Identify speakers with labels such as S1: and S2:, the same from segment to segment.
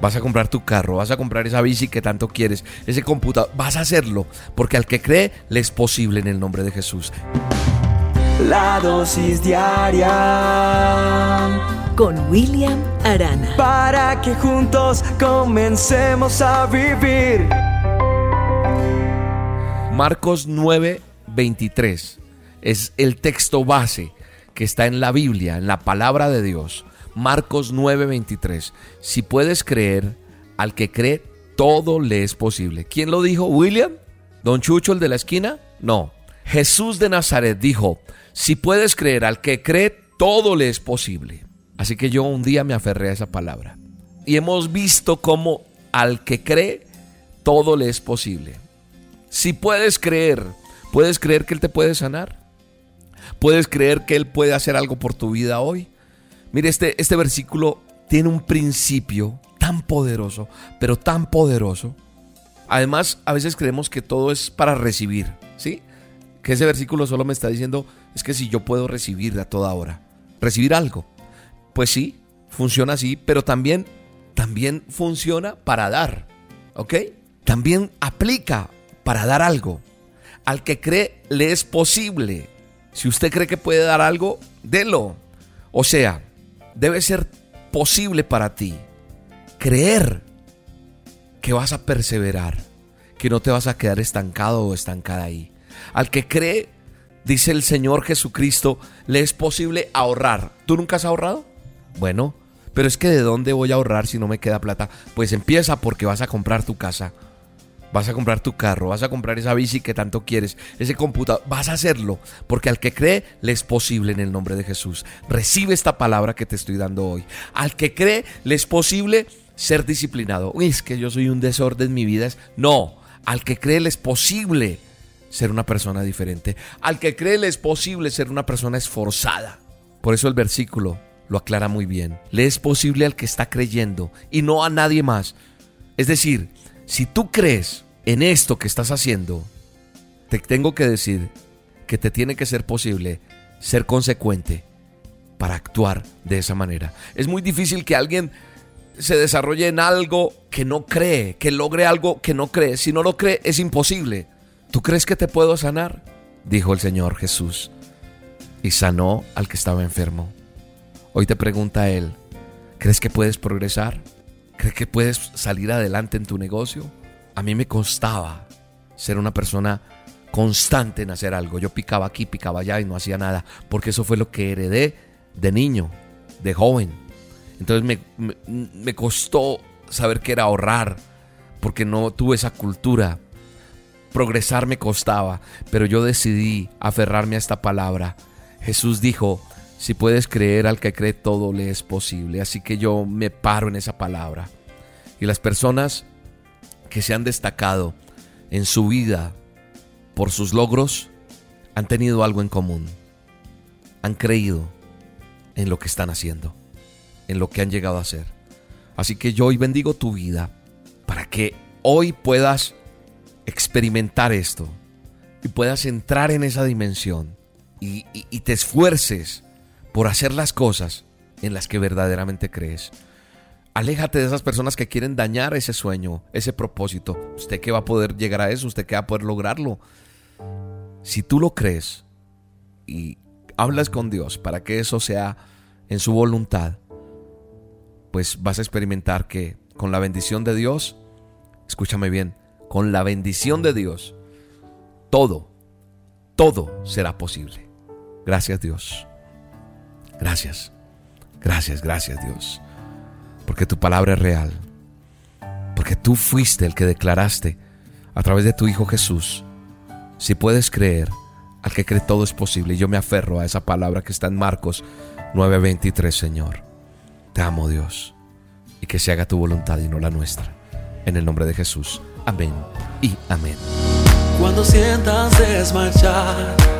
S1: Vas a comprar tu carro, vas a comprar esa bici que tanto quieres, ese computador, vas a hacerlo, porque al que cree le es posible en el nombre de Jesús.
S2: La dosis diaria
S3: con William Arana.
S2: Para que juntos comencemos a vivir.
S1: Marcos 9, 23 es el texto base que está en la Biblia, en la palabra de Dios. Marcos 9:23. Si puedes creer, al que cree, todo le es posible. ¿Quién lo dijo? ¿William? ¿Don Chucho, el de la esquina? No. Jesús de Nazaret dijo, si puedes creer, al que cree, todo le es posible. Así que yo un día me aferré a esa palabra. Y hemos visto cómo al que cree, todo le es posible. Si puedes creer, ¿puedes creer que Él te puede sanar? ¿Puedes creer que Él puede hacer algo por tu vida hoy? Mire, este, este versículo tiene un principio tan poderoso, pero tan poderoso. Además, a veces creemos que todo es para recibir, ¿sí? Que ese versículo solo me está diciendo, es que si yo puedo recibir a toda hora, recibir algo. Pues sí, funciona así, pero también, también funciona para dar, ¿ok? También aplica para dar algo. Al que cree, le es posible. Si usted cree que puede dar algo, délo. O sea, debe ser posible para ti creer que vas a perseverar, que no te vas a quedar estancado o estancada ahí. Al que cree, dice el Señor Jesucristo, le es posible ahorrar. ¿Tú nunca has ahorrado? Bueno, pero es que ¿de dónde voy a ahorrar si no me queda plata? Pues empieza porque vas a comprar tu casa vas a comprar tu carro, vas a comprar esa bici que tanto quieres, ese computador, vas a hacerlo, porque al que cree le es posible en el nombre de Jesús. Recibe esta palabra que te estoy dando hoy. Al que cree le es posible ser disciplinado. Uy, es que yo soy un desorden en mi vida. No, al que cree le es posible ser una persona diferente. Al que cree le es posible ser una persona esforzada. Por eso el versículo lo aclara muy bien. Le es posible al que está creyendo y no a nadie más. Es decir, si tú crees en esto que estás haciendo, te tengo que decir que te tiene que ser posible ser consecuente para actuar de esa manera. Es muy difícil que alguien se desarrolle en algo que no cree, que logre algo que no cree. Si no lo cree, es imposible. ¿Tú crees que te puedo sanar? Dijo el Señor Jesús. Y sanó al que estaba enfermo. Hoy te pregunta Él, ¿crees que puedes progresar? ¿Crees que puedes salir adelante en tu negocio? A mí me costaba ser una persona constante en hacer algo. Yo picaba aquí, picaba allá y no hacía nada, porque eso fue lo que heredé de niño, de joven. Entonces me, me, costó saber qué era ahorrar, porque no tuve esa cultura. Progresar me costaba, pero yo decidí aferrarme a esta palabra. Jesús dijo, si puedes creer al que cree, todo le es posible. Así que yo me paro en esa palabra. Y las personas que se han destacado en su vida por sus logros han tenido algo en común. Han creído en lo que están haciendo, en lo que han llegado a hacer. Así que yo hoy bendigo tu vida para que hoy puedas experimentar esto y puedas entrar en esa dimensión y, y te esfuerces por hacer las cosas en las que verdaderamente crees. Aléjate de esas personas que quieren dañar ese sueño, ese propósito. ¿Usted qué va a poder llegar a eso? ¿Usted qué va a poder lograrlo? Si tú lo crees y hablas con Dios para que eso sea en su voluntad, pues vas a experimentar que con la bendición de Dios, escúchame bien, con la bendición de Dios, todo, todo será posible. Gracias Dios. Gracias. Gracias, gracias Dios. Porque tu palabra es real. Porque tú fuiste el que declaraste a través de tu Hijo Jesús. Si puedes creer, al que cree todo es posible. Y yo me aferro a esa palabra que está en Marcos 9:23, Señor. Te amo Dios. Y que se haga tu voluntad y no la nuestra. En el nombre de Jesús. Amén y amén.
S2: Cuando sientas desmayar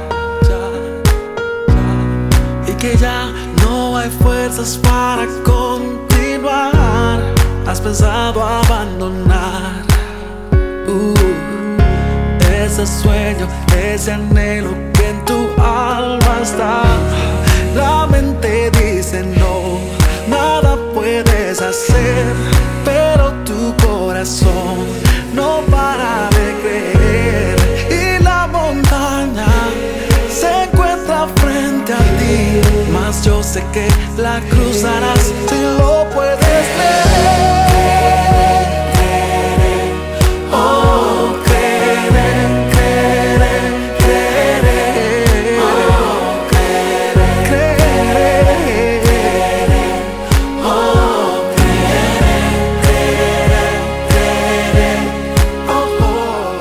S2: que ya no hay fuerzas para continuar. Has pensado abandonar uh, ese sueño, ese anhelo que en tu alma sé que la cruzarás si lo puedes creer. Oh, creer, creer, creer. Oh, creer, creer. Oh, creer, creer. Oh, oh.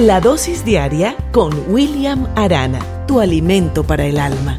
S3: La dosis diaria con William Arana, tu alimento para el alma.